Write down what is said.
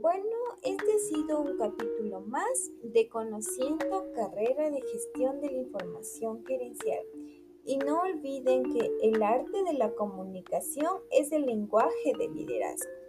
Bueno, este ha sido un capítulo más de Conociendo Carrera de Gestión de la Información Gerencial. Y no olviden que el arte de la comunicación es el lenguaje de liderazgo.